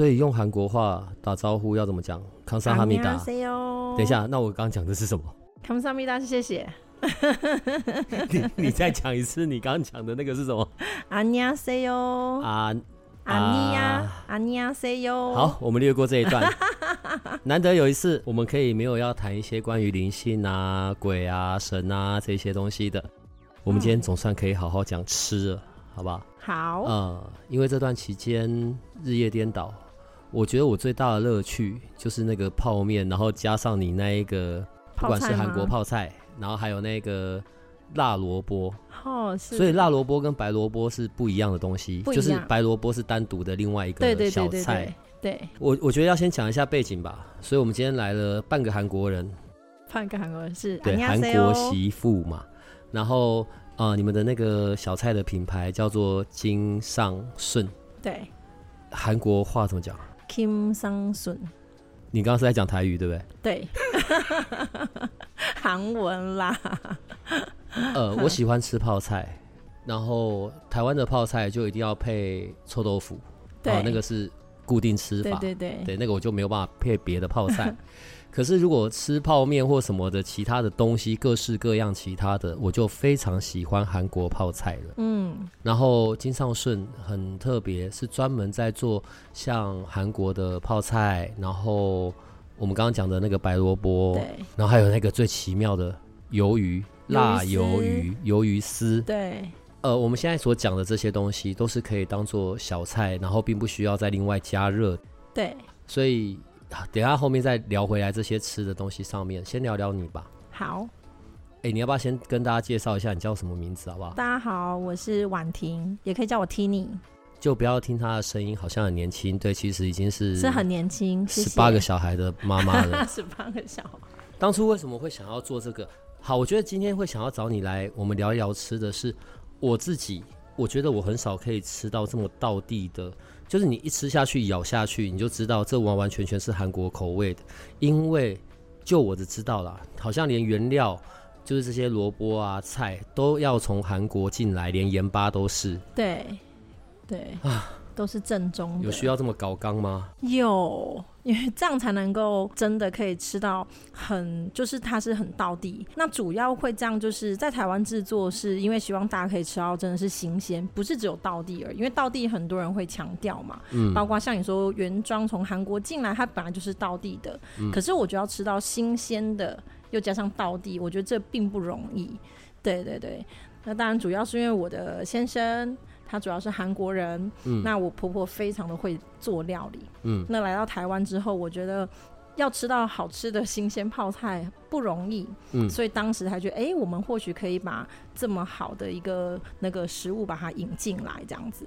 所以用韩国话打招呼要怎么讲？康萨哈密达。等一下，那我刚刚讲的是什么？康萨密达是谢谢。你你再讲一次，你刚刚讲的那个是什么？阿尼亚塞哟。啊阿尼亚阿尼亚塞哟。好，我们略过这一段。难得有一次，我们可以没有要谈一些关于灵性啊、鬼啊、神啊这些东西的。我们今天总算可以好好讲吃了，好不好？好，呃，因为这段期间日夜颠倒，我觉得我最大的乐趣就是那个泡面，然后加上你那一个，不管是韩国泡菜，然后还有那个辣萝卜，哦，是，所以辣萝卜跟白萝卜是不一样的东西，就是白萝卜是单独的另外一个小菜。对，对，对，对，对，对，我我觉得要先讲一下背景吧，所以我们今天来了半个韩国人，半个韩国人是。对韩国媳妇嘛，然后。啊、呃，你们的那个小菜的品牌叫做金尚顺，对，韩国话怎么讲？Kim Sang Sun。你刚刚是在讲台语对不对？对，韩文啦。呃，我喜欢吃泡菜，然后台湾的泡菜就一定要配臭豆腐，对、呃，那个是固定吃法，对对对，对，那个我就没有办法配别的泡菜。可是，如果吃泡面或什么的其他的东西，各式各样其他的，我就非常喜欢韩国泡菜了。嗯，然后金尚顺很特别，是专门在做像韩国的泡菜，然后我们刚刚讲的那个白萝卜，对，然后还有那个最奇妙的鱿鱼，辣鱿鱼，鱿鱼丝，对。呃，我们现在所讲的这些东西都是可以当做小菜，然后并不需要再另外加热。对，所以。等下后面再聊回来这些吃的东西上面，先聊聊你吧。好，哎、欸，你要不要先跟大家介绍一下你叫什么名字，好不好？大家好，我是婉婷，也可以叫我 Tini。就不要听她的声音，好像很年轻。对，其实已经是是很年轻，十八个小孩的妈妈了。十八个小孩。当初为什么会想要做这个？好，我觉得今天会想要找你来，我们聊一聊吃的是我自己。我觉得我很少可以吃到这么道地的。就是你一吃下去，咬下去，你就知道这完完全全是韩国口味的。因为就我的知道啦，好像连原料，就是这些萝卜啊、菜都要从韩国进来，连盐巴都是。对，对啊。都是正宗的，有需要这么搞刚吗？有，因为这样才能够真的可以吃到很，就是它是很道地。那主要会这样，就是在台湾制作，是因为希望大家可以吃到真的是新鲜，不是只有道地而已。因为道地很多人会强调嘛，嗯，包括像你说原装从韩国进来，它本来就是道地的。嗯，可是我觉得要吃到新鲜的，又加上道地，我觉得这并不容易。对对对，那当然主要是因为我的先生。他主要是韩国人，嗯，那我婆婆非常的会做料理，嗯，那来到台湾之后，我觉得要吃到好吃的新鲜泡菜不容易，嗯，所以当时还觉得，哎、欸，我们或许可以把这么好的一个那个食物把它引进来，这样子。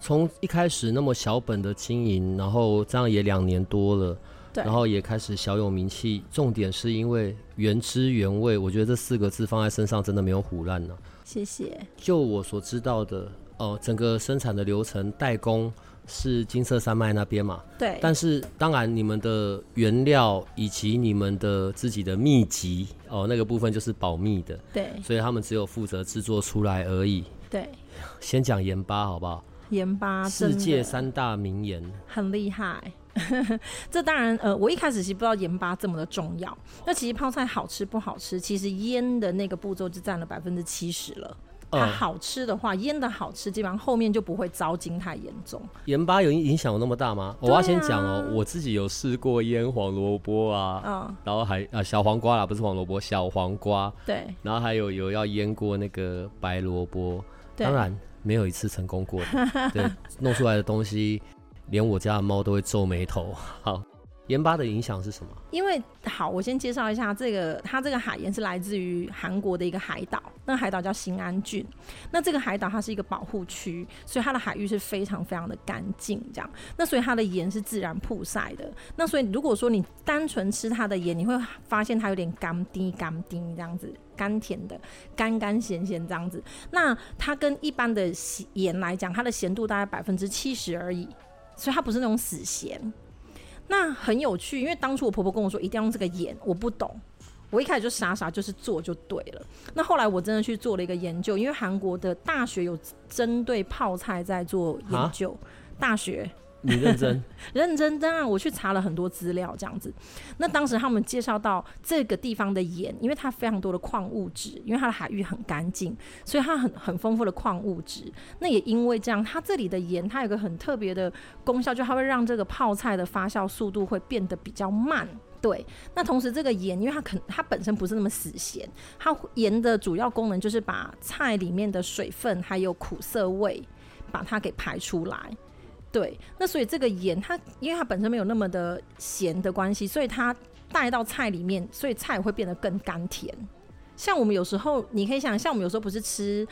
从一开始那么小本的经营，然后这样也两年多了，对，然后也开始小有名气。重点是因为原汁原味，我觉得这四个字放在身上真的没有唬烂呢。谢谢。就我所知道的。哦，整个生产的流程代工是金色山脉那边嘛？对。但是当然，你们的原料以及你们的自己的秘籍哦，那个部分就是保密的。对。所以他们只有负责制作出来而已。对。先讲盐巴好不好？盐巴，世界三大名盐，很厉害。这当然，呃，我一开始其实不知道盐巴这么的重要。那其实泡菜好吃不好吃，其实腌的那个步骤就占了百分之七十了。它好吃的话，腌的好吃，基本上后面就不会糟精太严重。盐巴有影响有那么大吗？啊、我要先讲哦，我自己有试过腌黄萝卜啊，嗯，然后还啊小黄瓜啦，不是黄萝卜，小黄瓜。对。然后还有有要腌过那个白萝卜，当然没有一次成功过。的，对 弄出来的东西，连我家的猫都会皱眉头。好，盐巴的影响是什么？因为好，我先介绍一下这个，它这个海盐是来自于韩国的一个海岛，那个海岛叫新安郡。那这个海岛它是一个保护区，所以它的海域是非常非常的干净，这样。那所以它的盐是自然曝晒的。那所以如果说你单纯吃它的盐，你会发现它有点甘滴甘滴这样子，甘甜的，甘甘咸咸这样子。那它跟一般的盐来讲，它的咸度大概百分之七十而已，所以它不是那种死咸。那很有趣，因为当初我婆婆跟我说一定要用这个盐，我不懂，我一开始就傻傻就是做就对了。那后来我真的去做了一个研究，因为韩国的大学有针对泡菜在做研究，大学。你认真？认真，当然我去查了很多资料，这样子。那当时他们介绍到这个地方的盐，因为它非常多的矿物质，因为它的海域很干净，所以它很很丰富的矿物质。那也因为这样，它这里的盐它有个很特别的功效，就它会让这个泡菜的发酵速度会变得比较慢。对。那同时这个盐，因为它可它本身不是那么死咸，它盐的主要功能就是把菜里面的水分还有苦涩味把它给排出来。对，那所以这个盐它，因为它本身没有那么的咸的关系，所以它带到菜里面，所以菜会变得更甘甜。像我们有时候，你可以想，像我们有时候不是吃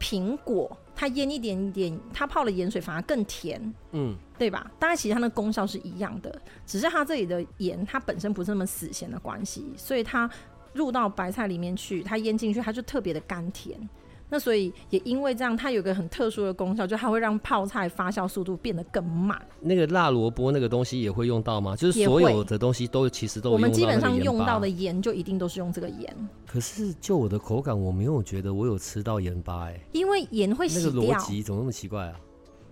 苹果，它腌一点点，它泡了盐水反而更甜，嗯，对吧？当然，其实它的功效是一样的，只是它这里的盐它本身不是那么死咸的关系，所以它入到白菜里面去，它腌进去，它就特别的甘甜。那所以也因为这样，它有个很特殊的功效，就它会让泡菜发酵速度变得更慢。那个辣萝卜那个东西也会用到吗？就是所有的东西都其实都有用到。我们基本上用到的盐就一定都是用这个盐。可是就我的口感，我没有觉得我有吃到盐巴哎、欸。因为盐会洗掉。那个逻辑怎么那么奇怪啊？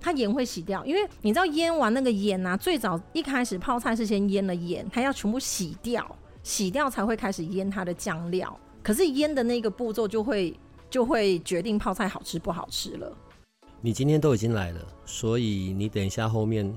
它盐会洗掉，因为你知道腌完那个盐啊，最早一开始泡菜是先腌了盐，它要全部洗掉，洗掉才会开始腌它的酱料。可是腌的那个步骤就会。就会决定泡菜好吃不好吃了。你今天都已经来了，所以你等一下后面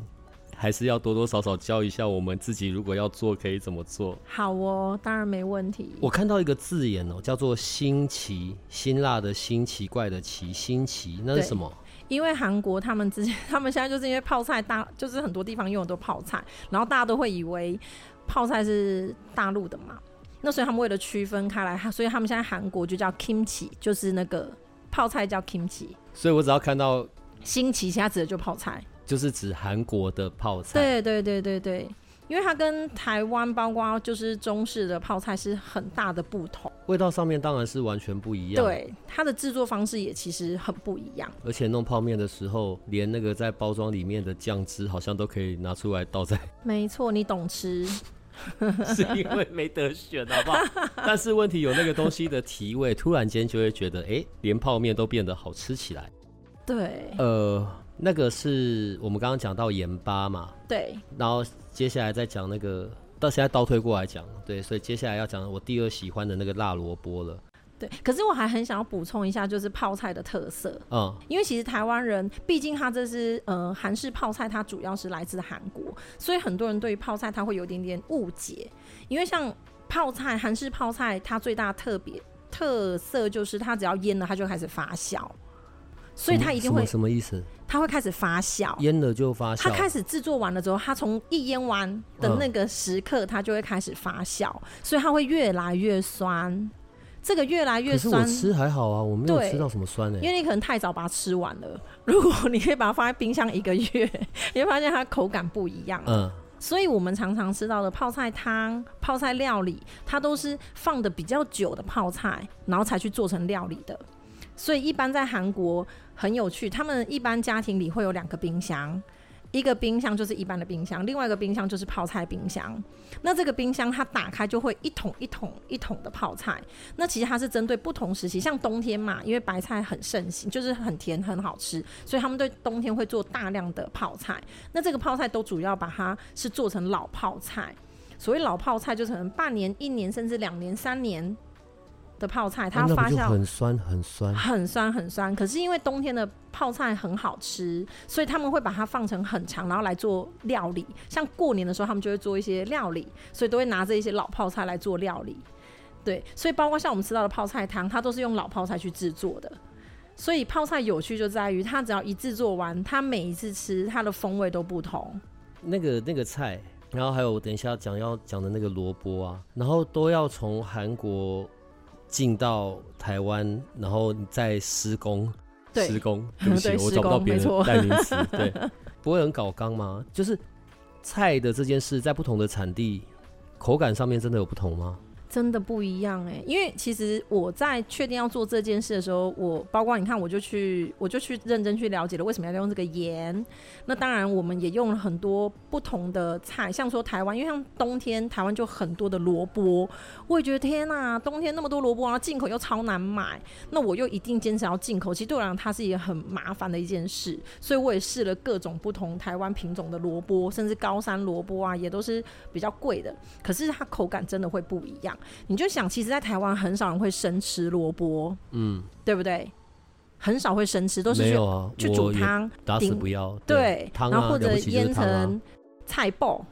还是要多多少少教一下我们自己，如果要做可以怎么做。好哦，当然没问题。我看到一个字眼哦，叫做新奇，辛辣的新，奇怪的奇，新奇，那是什么？因为韩国他们之前，他们现在就是因为泡菜大，就是很多地方用的都泡菜，然后大家都会以为泡菜是大陆的嘛。那所以他们为了区分开来，所以他们现在韩国就叫 kimchi，就是那个泡菜叫 kimchi。所以我只要看到新奇，其他指的就泡菜，就是指韩国的泡菜。对对对对对，因为它跟台湾包括就是中式的泡菜是很大的不同，味道上面当然是完全不一样。对，它的制作方式也其实很不一样。而且弄泡面的时候，连那个在包装里面的酱汁好像都可以拿出来倒在。没错，你懂吃。是因为没得选，好不好？但是问题有那个东西的提味，突然间就会觉得，哎、欸，连泡面都变得好吃起来。对，呃，那个是我们刚刚讲到盐巴嘛，对。然后接下来再讲那个，到现在倒推过来讲，对，所以接下来要讲我第二喜欢的那个辣萝卜了。对，可是我还很想要补充一下，就是泡菜的特色。嗯，因为其实台湾人，毕竟它这是呃韩式泡菜，它主要是来自韩国，所以很多人对于泡菜它会有点点误解。因为像泡菜，韩式泡菜，它最大特别特色就是它只要腌了，它就开始发酵，所以它一定会什么，什么意思？它会开始发酵，腌了就发酵。它开始制作完了之后，它从一腌完的那个时刻，它就会开始发酵，所以它会越来越酸。这个越来越酸，可是我吃还好啊，我没有吃到什么酸呢、欸。因为你可能太早把它吃完了。如果你可以把它放在冰箱一个月，你会发现它口感不一样。嗯，所以我们常常吃到的泡菜汤、泡菜料理，它都是放的比较久的泡菜，然后才去做成料理的。所以一般在韩国很有趣，他们一般家庭里会有两个冰箱。一个冰箱就是一般的冰箱，另外一个冰箱就是泡菜冰箱。那这个冰箱它打开就会一桶一桶一桶的泡菜。那其实它是针对不同时期，像冬天嘛，因为白菜很盛行，就是很甜很好吃，所以他们对冬天会做大量的泡菜。那这个泡菜都主要把它是做成老泡菜。所谓老泡菜，就可能半年、一年，甚至两年、三年。的泡菜，它发酵很酸，很酸，很酸，很酸。可是因为冬天的泡菜很好吃，所以他们会把它放成很长，然后来做料理。像过年的时候，他们就会做一些料理，所以都会拿着一些老泡菜来做料理。对，所以包括像我们吃到的泡菜汤，它都是用老泡菜去制作的。所以泡菜有趣就在于，它只要一制作完，它每一次吃它的风味都不同。那个那个菜。然后还有等一下讲要讲的那个萝卜啊，然后都要从韩国进到台湾，然后再施工。对施工，对不起，我找不到别人代名词。对，不会很搞刚吗？就是菜的这件事，在不同的产地，口感上面真的有不同吗？真的不一样哎、因为其实我在确定要做这件事的时候，我包括你看，我就去，我就去认真去了解了为什么要用这个盐。那当然，我们也用了很多不同的菜，像说台湾，因为像冬天台湾就很多的萝卜，我也觉得天呐，冬天那么多萝卜，然后进口又超难买，那我又一定坚持要进口。其实对我来讲，它是一个很麻烦的一件事，所以我也试了各种不同台湾品种的萝卜，甚至高山萝卜啊，也都是比较贵的，可是它口感真的会不一样。你就想，其实，在台湾很少人会生吃萝卜，嗯，对不对？很少会生吃，都是去、啊、去煮汤，打死不要。对，然后或者腌成菜爆。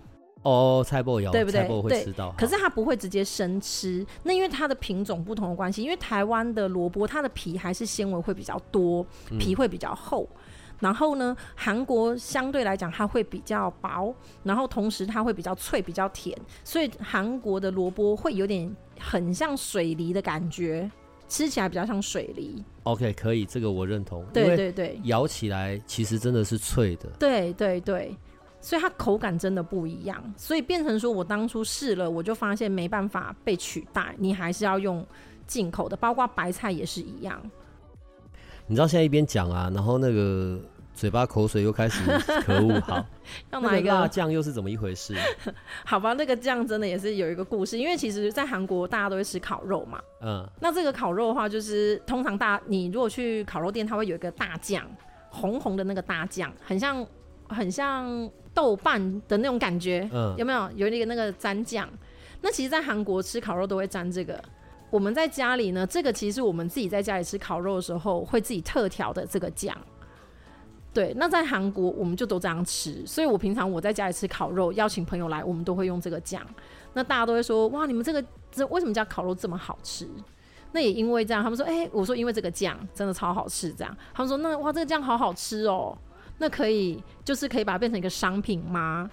哦，菜爆有，对不对？菜脯会吃到。可是它不会直接生吃，那因为它的品种不同的关系，因为台湾的萝卜，它的皮还是纤维会比较多，皮会比较厚。嗯然后呢，韩国相对来讲它会比较薄，然后同时它会比较脆、比较甜，所以韩国的萝卜会有点很像水梨的感觉，吃起来比较像水梨。OK，可以，这个我认同。对对对，咬起来其实真的是脆的。对对对，所以它口感真的不一样，所以变成说我当初试了，我就发现没办法被取代，你还是要用进口的，包括白菜也是一样。你知道现在一边讲啊，然后那个。嘴巴口水又开始，可恶！好，要哪一个辣酱又是怎么一回事？好吧，那个酱真的也是有一个故事，因为其实，在韩国大家都会吃烤肉嘛。嗯，那这个烤肉的话，就是通常大你如果去烤肉店，它会有一个大酱，红红的那个大酱，很像很像豆瓣的那种感觉。嗯，有没有有一个那个沾酱？那其实，在韩国吃烤肉都会沾这个。我们在家里呢，这个其实我们自己在家里吃烤肉的时候，会自己特调的这个酱。对，那在韩国我们就都这样吃，所以我平常我在家里吃烤肉，邀请朋友来，我们都会用这个酱。那大家都会说，哇，你们这个这为什么叫烤肉这么好吃？那也因为这样，他们说，哎、我说因为这个酱真的超好吃，这样。他们说，那哇，这个酱好好吃哦，那可以就是可以把它变成一个商品吗？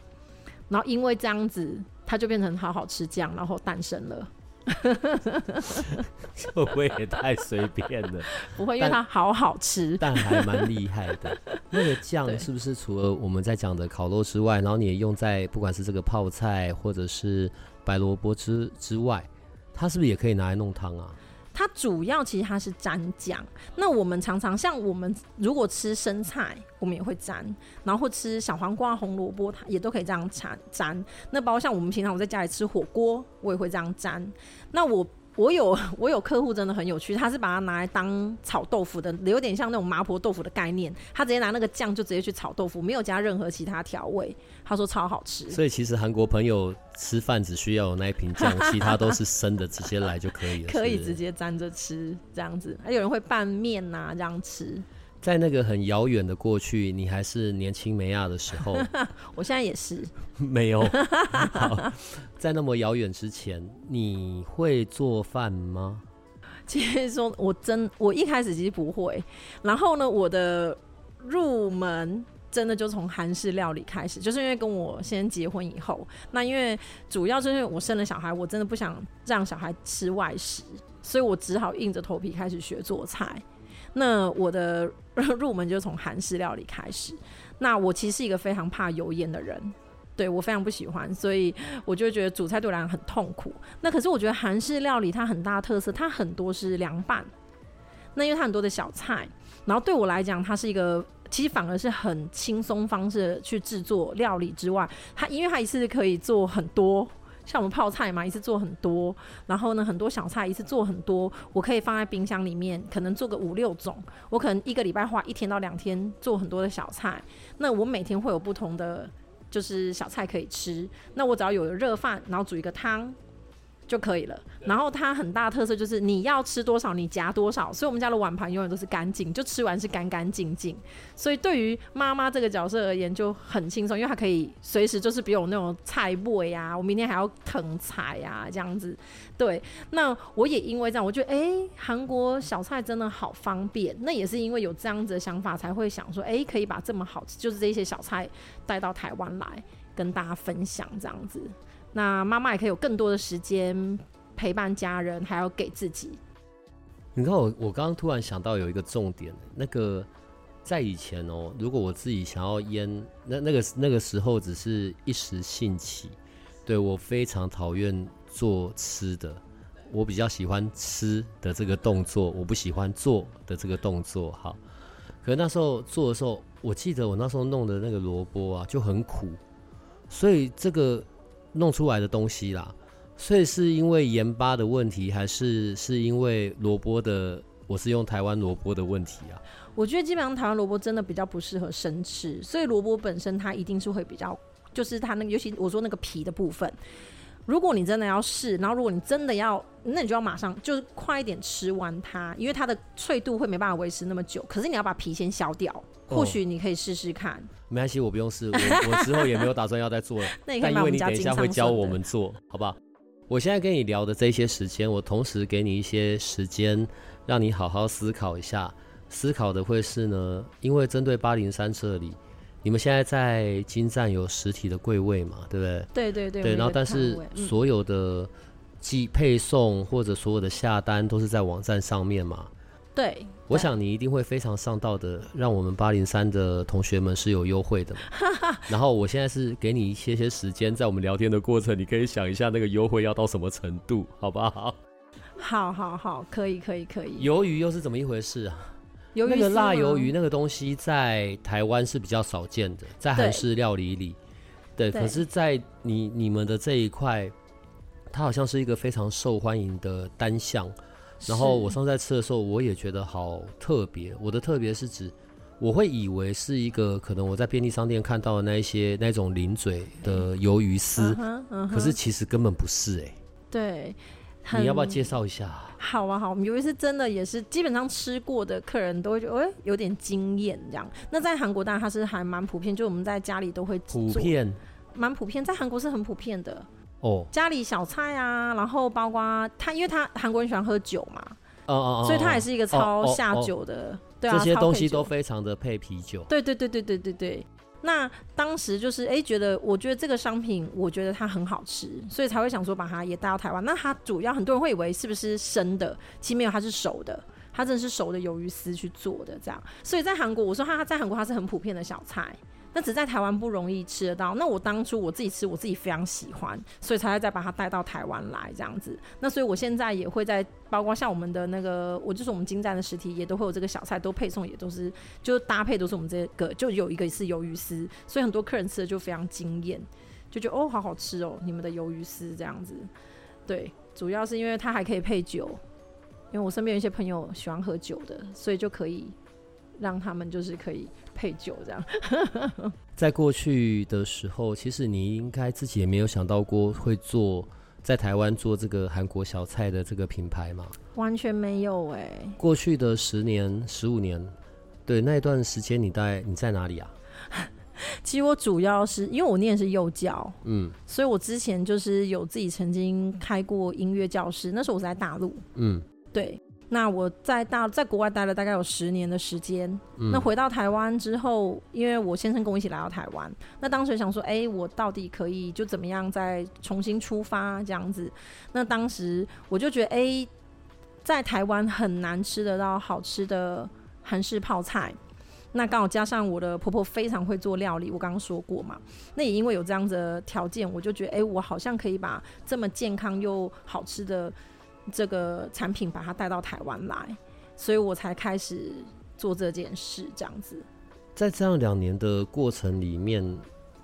然后因为这样子，它就变成好好吃酱，然后诞生了。会不会也太随便了？不会，因为它好好吃，但，但还蛮厉害的。那个酱是不是除了我们在讲的烤肉之外，然后你也用在不管是这个泡菜或者是白萝卜之之外，它是不是也可以拿来弄汤啊？它主要其实它是沾酱，那我们常常像我们如果吃生菜，我们也会沾，然后吃小黄瓜、红萝卜，它也都可以这样沾沾。那包括像我们平常我在家里吃火锅，我也会这样沾。那我。我有 我有客户真的很有趣，他是把它拿来当炒豆腐的，有点像那种麻婆豆腐的概念。他直接拿那个酱就直接去炒豆腐，没有加任何其他调味。他说超好吃。所以其实韩国朋友吃饭只需要有那一瓶酱，其他都是生的，直接来就可以了。可以直接沾着吃这样子，还有人会拌面呐、啊、这样吃。在那个很遥远的过去，你还是年轻美亚的时候，我现在也是 没有。好，在那么遥远之前，你会做饭吗？其实说，我真我一开始其实不会。然后呢，我的入门真的就从韩式料理开始，就是因为跟我先结婚以后，那因为主要就是我生了小孩，我真的不想让小孩吃外食，所以我只好硬着头皮开始学做菜。那我的 入门就从韩式料理开始。那我其实是一个非常怕油烟的人，对，我非常不喜欢，所以我就觉得煮菜对我来讲很痛苦。那可是我觉得韩式料理它很大特色，它很多是凉拌。那因为它很多的小菜，然后对我来讲，它是一个其实反而是很轻松方式去制作料理之外，它因为它一次可以做很多。像我们泡菜嘛，一次做很多，然后呢，很多小菜一次做很多，我可以放在冰箱里面，可能做个五六种。我可能一个礼拜花一天到两天做很多的小菜，那我每天会有不同的就是小菜可以吃。那我只要有热饭，然后煮一个汤。就可以了。然后它很大特色就是你要吃多少，你夹多少。所以我们家的碗盘永远都是干净，就吃完是干干净净。所以对于妈妈这个角色而言就很轻松，因为她可以随时就是比我那种菜味啊，我明天还要腾菜啊这样子。对，那我也因为这样，我觉得哎，韩国小菜真的好方便。那也是因为有这样子的想法，才会想说，哎，可以把这么好吃，就是这些小菜带到台湾来。跟大家分享这样子。那妈妈也可以有更多的时间陪伴家人，还要给自己。你看我，我刚刚突然想到有一个重点，那个在以前哦，如果我自己想要腌，那那个那个时候只是一时兴起，对，我非常讨厌做吃的，我比较喜欢吃的这个动作，我不喜欢做的这个动作。好，可是那时候做的时候，我记得我那时候弄的那个萝卜啊就很苦，所以这个弄出来的东西啦。所以是因为盐巴的问题，还是是因为萝卜的？我是用台湾萝卜的问题啊。我觉得基本上台湾萝卜真的比较不适合生吃，所以萝卜本身它一定是会比较，就是它那个，尤其我说那个皮的部分，如果你真的要试，然后如果你真的要，那你就要马上就是快一点吃完它，因为它的脆度会没办法维持那么久。可是你要把皮先削掉，或许你可以试试看。哦，没关系，我不用试，我我之后也没有打算要再做了。但因为你等一下会教我们做，好不好？我现在跟你聊的这些时间，我同时给你一些时间，让你好好思考一下。思考的会是呢，因为针对八零三这里，你们现在在金站有实体的柜位嘛，对不对？对对对。对，然后但是所有的寄配送或者所有的下单都是在网站上面嘛。对，我想你一定会非常上道的，让我们八零三的同学们是有优惠的。然后我现在是给你一些些时间，在我们聊天的过程，你可以想一下那个优惠要到什么程度，好不好？好好好，可以可以可以。鱿鱼又是怎么一回事啊？鱿鱼那个辣鱿鱼那个东西在台湾是比较少见的，在韩式料理里，对，对。可是，在你你们的这一块，它好像是一个非常受欢迎的单项。然后我上次在吃的时候，我也觉得好特别。我的特别是指，我会以为是一个可能我在便利商店看到的那一些那种零嘴的鱿鱼丝，嗯嗯、可是其实根本不是哎、欸。对，你要不要介绍一下？好啊，好，鱿鱼丝真的也是基本上吃过的客人都会觉得，哎、欸，有点惊艳这样。那在韩国当然它是还蛮普遍，就我们在家里都会做普遍，蛮普遍，在韩国是很普遍的。哦，家里小菜啊，然后包括他，因为他韩国人喜欢喝酒嘛，哦哦哦，所以他也是一个超下酒的，对啊，这些东西都非常的配啤酒，对对对对对对对。那当时就是哎、欸，觉得我觉得这个商品，我觉得它很好吃，所以才会想说把它也带到台湾。那它主要很多人会以为是不是生的，其实没有，它是熟的，它真的是熟的鱿鱼丝去做的这样。所以在韩国，我说它在韩国它是很普遍的小菜。那只在台湾不容易吃得到。那我当初我自己吃，我自己非常喜欢，所以才会再把它带到台湾来这样子。那所以我现在也会在，包括像我们的那个，我就是我们金站的实体也都会有这个小菜，都配送也都是，就搭配都是我们这个，就有一个是鱿鱼丝，所以很多客人吃的就非常惊艳，就觉得哦好好吃哦，你们的鱿鱼丝这样子。对，主要是因为它还可以配酒，因为我身边有一些朋友喜欢喝酒的，所以就可以让他们就是可以。配酒这样，在过去的时候，其实你应该自己也没有想到过会做在台湾做这个韩国小菜的这个品牌嘛？完全没有哎、欸。过去的十年、十五年，对那一段时间，你在你在哪里啊？其实我主要是因为我念的是幼教，嗯，所以我之前就是有自己曾经开过音乐教室，那时候我在大陆，嗯，对。那我在大在国外待了大概有十年的时间，嗯，那回到台湾之后，因为我先生跟我一起来到台湾，那当时想说，哎、欸，我到底可以就怎么样再重新出发这样子？那当时我就觉得，哎、欸，在台湾很难吃得到好吃的韩式泡菜，那刚好加上我的婆婆非常会做料理，我刚刚说过嘛，那也因为有这样子的条件，我就觉得，哎、欸，我好像可以把这么健康又好吃的。这个产品把它带到台湾来，所以我才开始做这件事。这样子，在这样两年的过程里面，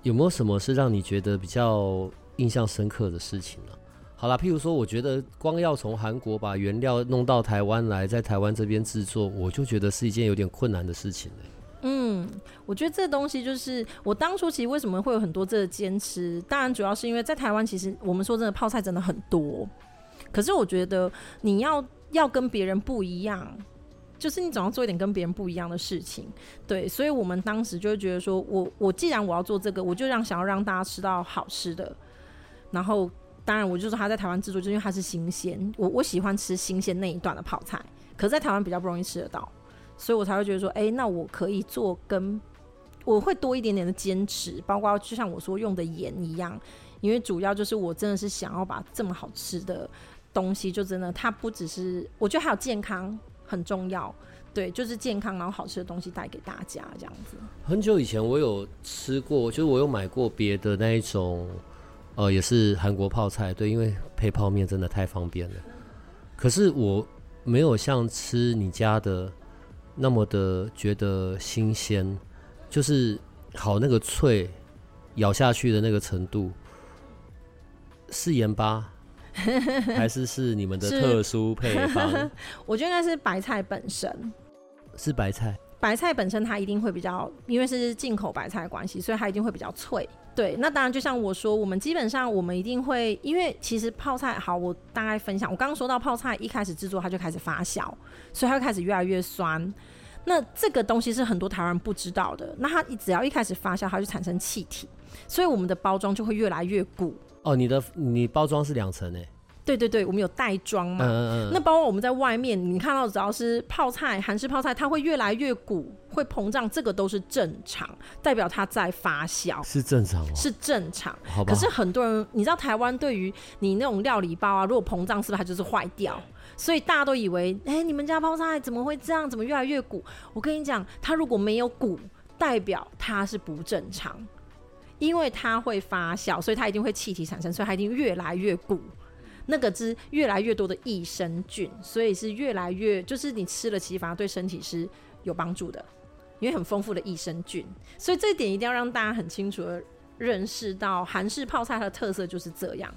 有没有什么是让你觉得比较印象深刻的事情呢？好啦，譬如说，我觉得光要从韩国把原料弄到台湾来，在台湾这边制作，我就觉得是一件有点困难的事情。嗯，我觉得这东西就是我当初其实为什么会有很多这个坚持，当然主要是因为在台湾，其实我们说真的，泡菜真的很多。可是我觉得你要要跟别人不一样，就是你总要做一点跟别人不一样的事情，对。所以我们当时就会觉得说，我我既然我要做这个，我就让想要让大家吃到好吃的。然后当然我就说他在台湾制作，就因为它是新鲜，我我喜欢吃新鲜那一段的泡菜，可是在台湾比较不容易吃得到，所以我才会觉得说，哎、那我可以做跟我会多一点点的坚持，包括就像我说用的盐一样，因为主要就是我真的是想要把这么好吃的东西，就真的它不只是，我觉得还有健康很重要，对，就是健康然后好吃的东西带给大家这样子。很久以前我有吃过，就是我有买过别的那一种，呃，也是韩国泡菜，对，因为配泡面真的太方便了。可是我没有像吃你家的那么的觉得新鲜。就是好那个脆，咬下去的那个程度，是盐巴，还是是你们的特殊配方？我觉得应该是白菜本身，是白菜。白菜本身它一定会比较，因为是进口白菜的关系，所以它一定会比较脆。对，那当然就像我说，我们基本上我们一定会，因为其实泡菜好，我大概分享，我刚刚说到泡菜一开始制作它就开始发酵，所以它会开始越来越酸。那这个东西是很多台湾人不知道的。那它只要一开始发酵，它就产生气体，所以我们的包装就会越来越鼓。哦，你的你包装是两层诶？对对对，我们有袋装嘛。嗯嗯嗯。那包括我们在外面，你看到只要是泡菜，韩式泡菜，它会越来越鼓，会膨胀，这个都是正常，代表它在发酵。是正常哦。是正常。好吧。可是很多人，你知道台湾对于你那种料理包啊，如果膨胀，是不是它就是坏掉？所以大家都以为，哎、欸，你们家泡菜怎么会这样？怎么越来越鼓？我跟你讲，它如果没有鼓，代表它是不正常，因为它会发酵，所以它一定会气体产生，所以它一定越来越鼓。那个汁越来越多的益生菌，所以是越来越，就是你吃了其实反而对身体是有帮助的，因为很丰富的益生菌。所以这一点一定要让大家很清楚的认识到，韩式泡菜它的特色就是这样。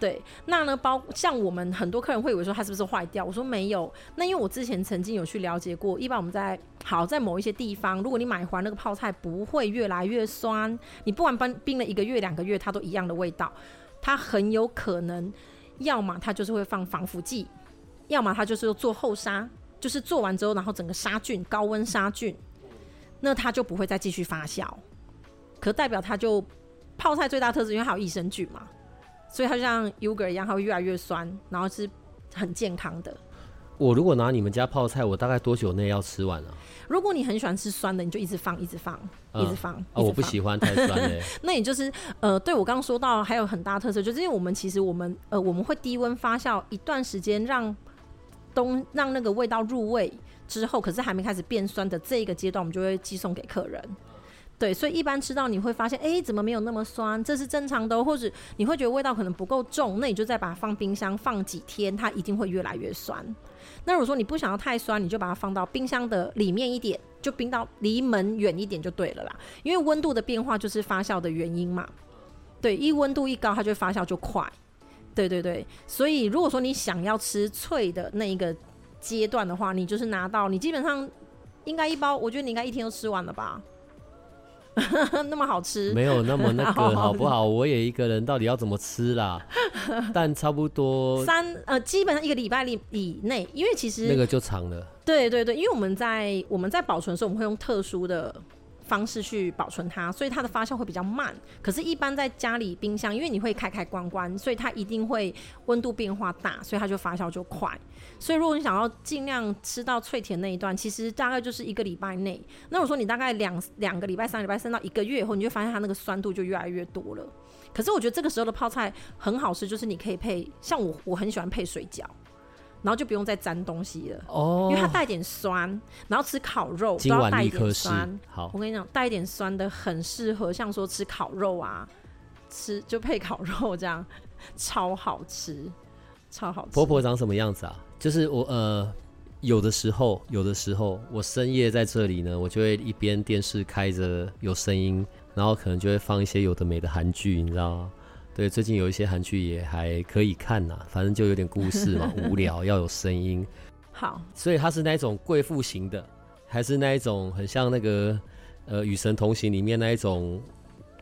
对，那呢，包像我们很多客人会以为说它是不是坏掉？我说没有。那因为我之前曾经有去了解过，一般我们在好在某一些地方，如果你买回来那个泡菜不会越来越酸，你不管冰冰了一个月两个月，它都一样的味道，它很有可能，要么它就是会放防腐剂，要么它就是做后杀，就是做完之后然后整个杀菌，高温杀菌，那它就不会再继续发酵，可代表它就泡菜最大特质，因为还有益生菌嘛。所以它就像 yogurt 一样，它会越来越酸，然后是很健康的。我如果拿你们家泡菜，我大概多久内要吃完啊？如果你很喜欢吃酸的，你就一直放，一直放，嗯、一直放。哦，我不喜欢太酸的。那也就是呃，对我刚刚说到还有很大特色，就是因为我们其实我们呃我们会低温发酵一段时间，让东让那个味道入味之后，可是还没开始变酸的这一个阶段，我们就会寄送给客人。对，所以一般吃到你会发现，哎，怎么没有那么酸？这是正常的，或者你会觉得味道可能不够重，那你就再把它放冰箱放几天，它一定会越来越酸。那如果说你不想要太酸，你就把它放到冰箱的里面一点，就冰到离门远一点就对了啦。因为温度的变化就是发酵的原因嘛。对，一温度一高，它就发酵就快。对对对，所以如果说你想要吃脆的那一个阶段的话，你就是拿到你基本上应该一包，我觉得你应该一天都吃完了吧。那么好吃，没有那么那个 好不好？我也一个人，到底要怎么吃啦？但差不多三呃，基本上一个礼拜里以内，因为其实那个就长了。对对对，因为我们在我们在保存的时候，我们会用特殊的。方式去保存它，所以它的发酵会比较慢。可是，一般在家里冰箱，因为你会开开关关，所以它一定会温度变化大，所以它就发酵就快。所以，如果你想要尽量吃到脆甜那一段，其实大概就是一个礼拜内。那我说你大概两两个礼拜、三个礼拜，甚至到一个月以后，你就发现它那个酸度就越来越多了。可是，我觉得这个时候的泡菜很好吃，就是你可以配，像我我很喜欢配水饺。然后就不用再沾东西了哦，因为它带点酸，然后吃烤肉都要带一点酸。好，我跟你讲，带一点酸的很适合，像说吃烤肉啊，吃就配烤肉这样，超好吃，超好吃。婆婆长什么样子啊？就是我呃，有的时候，有的时候我深夜在这里呢，我就会一边电视开着有声音，然后可能就会放一些有的没的韩剧，你知道吗？对，最近有一些韩剧也还可以看呐，反正就有点故事嘛，无聊要有声音。好，所以它是那种贵妇型的，还是那一种很像那个呃《与神同行》里面那一种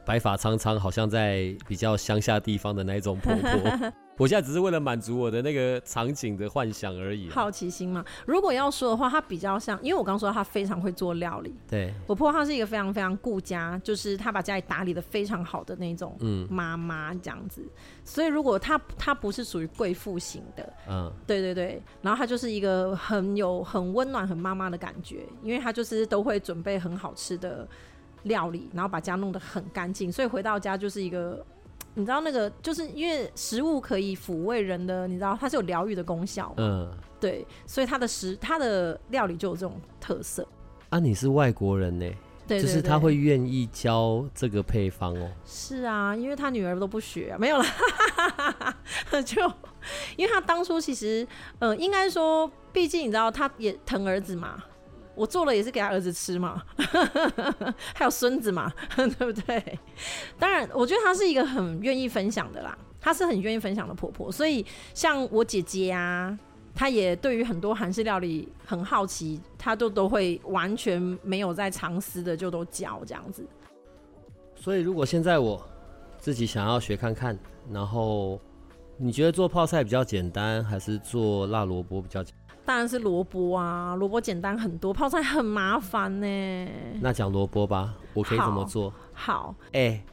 白发苍苍，好像在比较乡下地方的那一种婆婆。我现在只是为了满足我的那个场景的幻想而已，好奇心嘛。如果要说的话，她比较像，因为我刚说她非常会做料理。对，我婆婆她是一个非常非常顾家，就是她把家里打理的非常好的那种妈妈这样子。嗯、所以如果她她不是属于贵妇型的，嗯，对对对，然后她就是一个很有很温暖很妈妈的感觉，因为她就是都会准备很好吃的料理，然后把家弄得很干净，所以回到家就是一个，你知道那个，就是因为食物可以抚慰人的，你知道它是有疗愈的功效，嗯，对，所以它的食它的料理就有这种特色。啊，你是外国人呢？对，就是他会愿意教这个配方哦。是啊，因为他女儿都不学啊，没有了，就因为他当初其实，呃，应该说，毕竟你知道，他也疼儿子嘛，我做了也是给他儿子吃嘛，还有孙子嘛，对不对？当然，我觉得他是一个很愿意分享的啦，他是很愿意分享的婆婆，所以像我姐姐啊。她也对于很多韩式料理很好奇，她都都会完全没有在藏私的，就都教这样子。所以，如果现在我自己想要学看看，然后你觉得做泡菜比较简单，还是做辣萝卜比较简？当然是萝卜啊，萝卜简单很多，泡菜很麻烦呢。那讲萝卜吧，我可以怎么做？好，哎。欸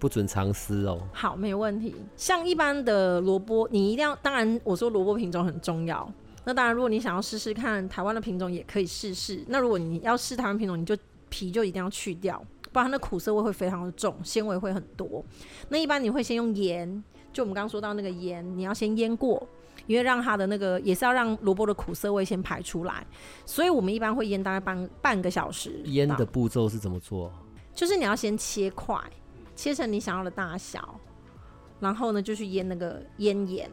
不准藏私哦。好，没有问题。像一般的萝卜，你一定要，当然我说萝卜品种很重要。那当然，如果你想要试试看台湾的品种，也可以试试。那如果你要试台湾品种，你就皮就一定要去掉，不然它的苦涩味会非常的重，纤维会很多。那一般你会先用盐，就我们刚刚说到那个盐，你要先腌过，因为让它的那个也是要让萝卜的苦涩味先排出来。所以我们一般会腌大概半半个小时。腌的步骤是怎么做？就是你要先切块。切成你想要的大小，然后呢，就去腌那个腌盐。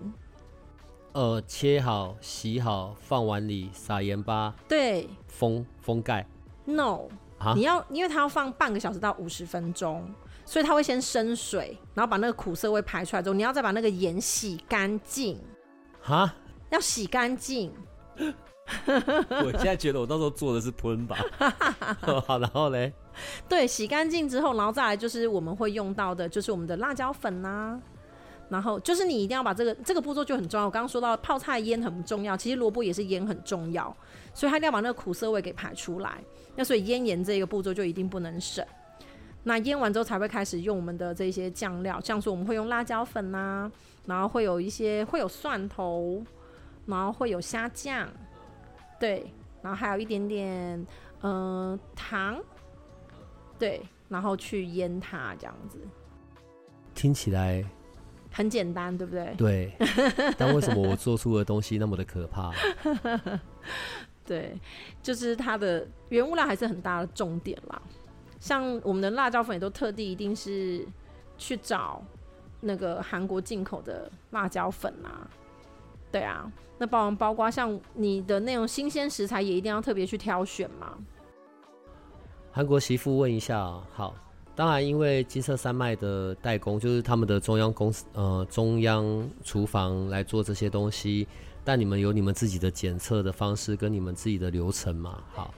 呃，切好、洗好，放碗里，撒盐巴。对。封封盖。No，你要，因为它要放半个小时到五十分钟，所以它会先生水，然后把那个苦涩味排出来之后，你要再把那个盐洗干净。哈？要洗干净。我现在觉得我到时候做的是喷吧。好，然后嘞。对，洗干净之后，然后再来就是我们会用到的，就是我们的辣椒粉呐、啊。然后就是你一定要把这个这个步骤就很重要。我刚刚说到泡菜腌很重要，其实萝卜也是腌很重要，所以它一定要把那个苦涩味给排出来。那所以腌盐这个步骤就一定不能省。那腌完之后才会开始用我们的这些酱料，像说我们会用辣椒粉呐、啊，然后会有一些会有蒜头，然后会有虾酱，对，然后还有一点点嗯、呃、糖。对，然后去腌它，这样子听起来很简单，对不对？对，但为什么我做出的东西那么的可怕？对，就是它的原物料还是很大的重点啦。像我们的辣椒粉也都特地一定是去找那个韩国进口的辣椒粉啊。对啊，那包包括像你的那种新鲜食材也一定要特别去挑选嘛。韩国媳妇问一下，好，当然因为金色山脉的代工就是他们的中央公司，呃，中央厨房来做这些东西，但你们有你们自己的检测的方式跟你们自己的流程嘛？好，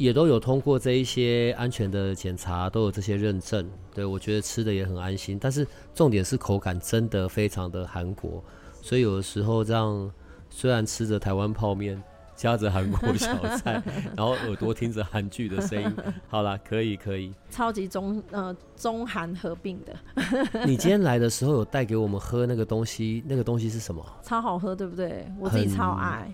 也都有通过这一些安全的检查，都有这些认证，对，我觉得吃的也很安心。但是重点是口感真的非常的韩国，所以有的时候这样虽然吃着台湾泡面。夹着韩国小菜，然后耳朵听着韩剧的声音，好啦，可以可以。超级中呃中韩合并的。你今天来的时候有带给我们喝那个东西，那个东西是什么？超好喝，对不对？我自己超爱。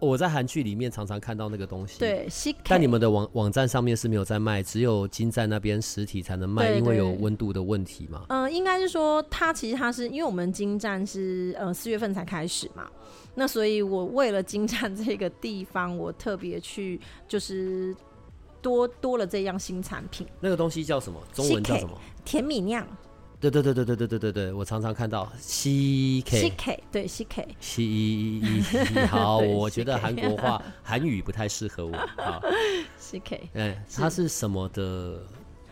我在韩剧里面常常看到那个东西。对，但你们的网网站上面是没有在卖，只有金站那边实体才能卖，因为有温度的问题嘛。嗯、呃，应该是说它其实它是因为我们金站是呃四月份才开始嘛。那所以，我为了金站这个地方，我特别去就是多多了这样新产品。那个东西叫什么？中文叫什么？甜米酿。对对对对对对对对对，我常常看到 C K C K 对 C K C E E 好，我觉得韩国话韩语不太适合我。好，C K，哎，它是什么的？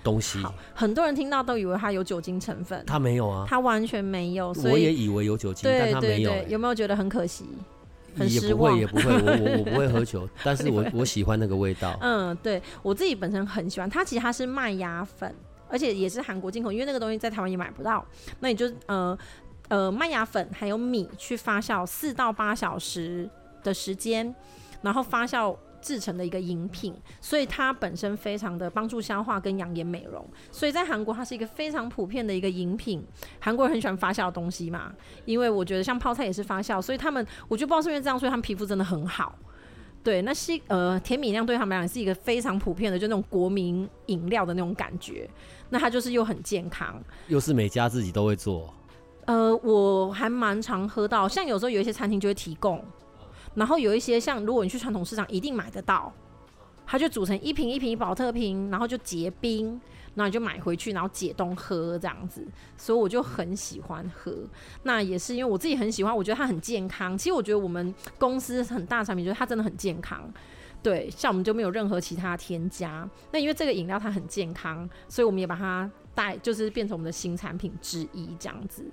东西，很多人听到都以为它有酒精成分，它没有啊，它完全没有。所以我也以为有酒精，但它没有。有没有觉得很可惜？也不会，也不会。我我我不会喝酒，但是我我喜欢那个味道。嗯，对我自己本身很喜欢它。其实它是麦芽粉，而且也是韩国进口，因为那个东西在台湾也买不到。那你就呃呃麦芽粉还有米去发酵四到八小时的时间，然后发酵。制成的一个饮品，所以它本身非常的帮助消化跟养颜美容，所以在韩国它是一个非常普遍的一个饮品。韩国人很喜欢发酵的东西嘛，因为我觉得像泡菜也是发酵，所以他们我就不知道是因为这样，所以他们皮肤真的很好。对，那西呃甜米酿对他们来讲是一个非常普遍的，就那种国民饮料的那种感觉。那它就是又很健康，又是每家自己都会做。呃，我还蛮常喝到，像有时候有一些餐厅就会提供，然后有一些像如果你去传统市场一定买得到，它就煮成一瓶一瓶保特瓶，然后就结冰。然后你就买回去，然后解冻喝这样子，所以我就很喜欢喝。那也是因为我自己很喜欢，我觉得它很健康。其实我觉得我们公司很大产品，就是它真的很健康。对，像我们就没有任何其他添加。那因为这个饮料它很健康，所以我们也把它带，就是变成我们的新产品之一这样子。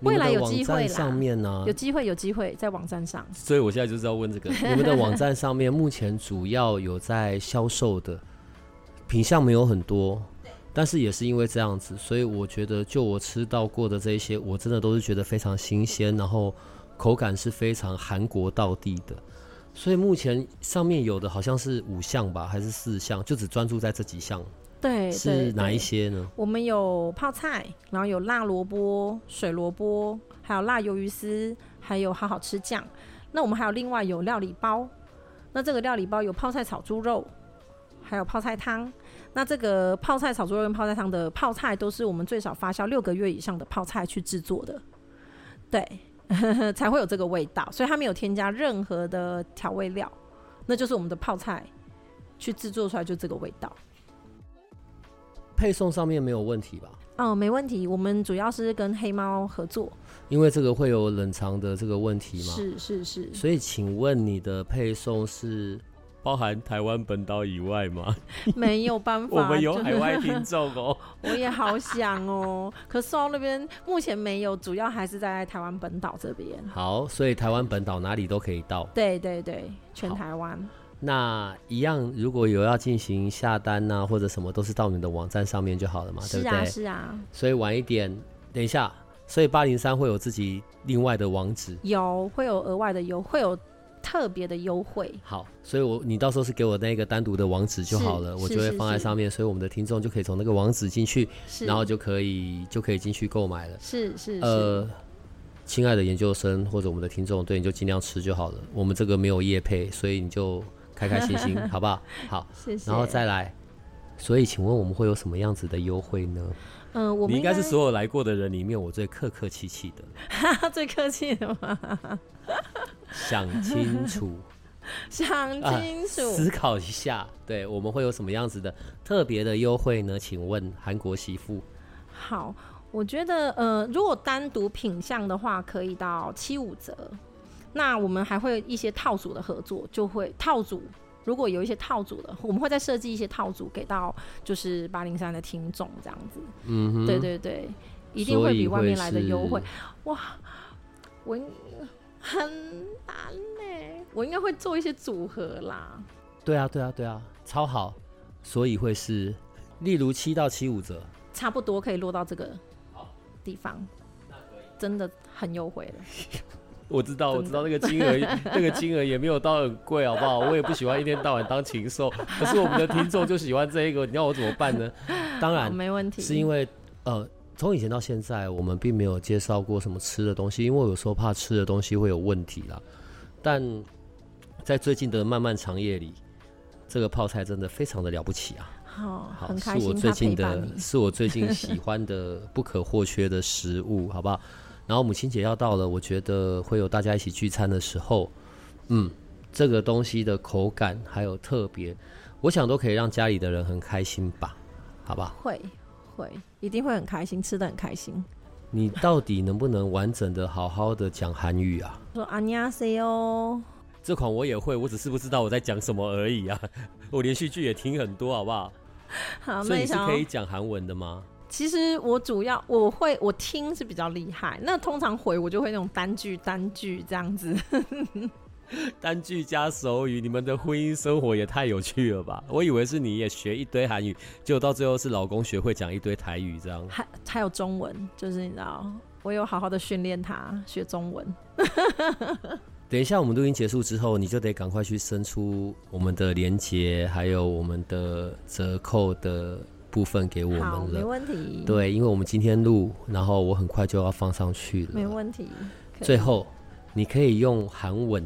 未来有机会啦，上面呢、啊，有机会有机会在网站上。所以我现在就是要问这个，你们的网站上面目前主要有在销售的品相没有很多。但是也是因为这样子，所以我觉得就我吃到过的这一些，我真的都是觉得非常新鲜，然后口感是非常韩国道地的。所以目前上面有的好像是五项吧，还是四项，就只专注在这几项。对，是哪一些呢？我们有泡菜，然后有辣萝卜、水萝卜，还有辣鱿鱼丝，还有好好吃酱。那我们还有另外有料理包，那这个料理包有泡菜炒猪肉，还有泡菜汤。那这个泡菜炒猪肉跟泡菜汤的泡菜都是我们最少发酵六个月以上的泡菜去制作的，对，才会有这个味道，所以它没有添加任何的调味料，那就是我们的泡菜去制作出来就这个味道。配送上面没有问题吧？哦，没问题，我们主要是跟黑猫合作，因为这个会有冷藏的这个问题吗？是是是，所以请问你的配送是？包含台湾本岛以外吗？没有办法，我们有海外听众哦。我也好想哦，可是那边目前没有，主要还是在台湾本岛这边。好，所以台湾本岛哪里都可以到。对对对，全台湾。那一样，如果有要进行下单呐、啊，或者什么，都是到你的网站上面就好了嘛，对不对？是啊。所以晚一点，等一下，所以八零三会有自己另外的网址，有会有额外的优，会有。特别的优惠，好，所以我你到时候是给我那个单独的网址就好了，我就会放在上面，所以我们的听众就可以从那个网址进去，然后就可以就可以进去购买了。是是，呃，亲爱的研究生或者我们的听众，对，你就尽量吃就好了。我们这个没有业配，所以你就开开心心，好不好？好，谢谢。然后再来，所以请问我们会有什么样子的优惠呢？嗯、呃，我们应该是所有来过的人里面我最客客气气的，最客气的吗？想清楚，想清楚、啊，思考一下，对，我们会有什么样子的特别的优惠呢？请问韩国媳妇。好，我觉得呃，如果单独品相的话，可以到七五折。那我们还会一些套组的合作，就会套组。如果有一些套组的，我们会再设计一些套组给到就是八零三的听众，这样子。嗯哼，对对对，一定会比外面来的优惠。哇，我很难呢，我应该会做一些组合啦。对啊，对啊，对啊，超好。所以会是，例如七到七五折，差不多可以落到这个地方，真的很优惠了。我知道，我知道那个金额，那个金额也没有到很贵，好不好？我也不喜欢一天到晚当禽兽，可是我们的听众就喜欢这一个，你要我怎么办呢？当然没问题，是因为呃，从以前到现在，我们并没有介绍过什么吃的东西，因为我有时候怕吃的东西会有问题啦。但在最近的漫漫长夜里，这个泡菜真的非常的了不起啊！好，好，是我最近的，是我最近喜欢的不可或缺的食物，好不好？然后母亲节要到了，我觉得会有大家一起聚餐的时候，嗯，这个东西的口感还有特别，我想都可以让家里的人很开心吧，好不好？会会一定会很开心，吃得很开心。你到底能不能完整的好好的讲韩语啊？说안녕하세요。这款我也会，我只是不知道我在讲什么而已啊。我连续剧也听很多，好不好？好，所以你是可以讲韩文的吗？其实我主要我会我听是比较厉害，那通常回我就会那种单句单句这样子， 单句加手语。你们的婚姻生活也太有趣了吧？我以为是你也学一堆韩语，结果到最后是老公学会讲一堆台语这样。还还有中文，就是你知道，我有好好的训练他学中文。等一下我们录音结束之后，你就得赶快去伸出我们的连接，还有我们的折扣的。部分给我们了，没问题。对，因为我们今天录，然后我很快就要放上去了，没问题。最后，你可以用韩文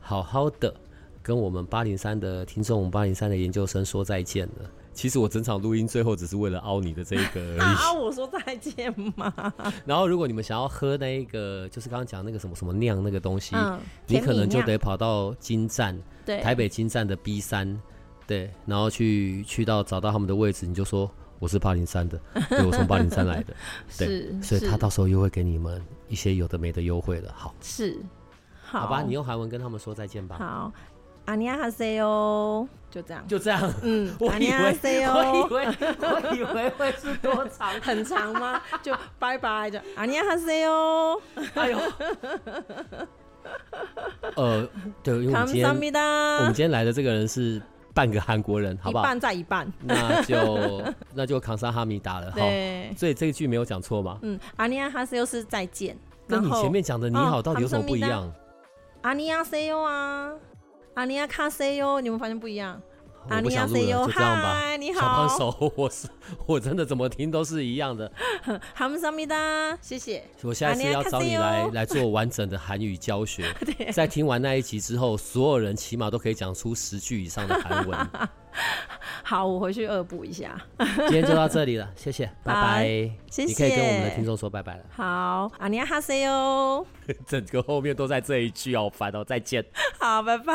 好好的跟我们八零三的听众、八零三的研究生说再见了。其实我整场录音最后只是为了凹你的这一个而已。啊，我说再见嘛。然后如果你们想要喝那一个，就是刚刚讲那个什么什么酿那个东西，嗯，你可能就得跑到金站，对，台北金站的 B 三，对，然后去去到找到他们的位置，你就说我是八零三的，对，我从八零三来的，对，所以他到时候又会给你们一些有的没的优惠了。好，是，好，吧，你用韩文跟他们说再见吧。好。阿尼亚哈塞哟，就这样，就这样。嗯，阿尼亚哈塞哟，我以为我以为会是多长，很长吗？就拜拜，就阿尼亚哈塞哟。哎呦，呃，对，因为我们今天我们今天来的这个人是半个韩国人，好不好？一半在一半，那就那就康萨哈米达了。对，所以这一句没有讲错吧？嗯，阿尼亚哈塞又是再见。跟你前面讲的你好到底有什么不一样？阿尼亚 C O 啊。阿尼亚卡 C O，，你们发现不一样？阿尼亚塞哟，就这样吧。你好，小胖手，我是我真的怎么听都是一样的。哈姆萨米达，谢谢。我下一次要找你来来做完整的韩语教学。在听完那一集之后，所有人起码都可以讲出十句以上的韩文。好，我回去恶补一下。今天就到这里了，谢谢，拜拜。谢谢。你可以跟我们的听众说拜拜了。好，阿尼亚哈塞哟。整个后面都在这一句，好烦哦！再见。好，拜拜。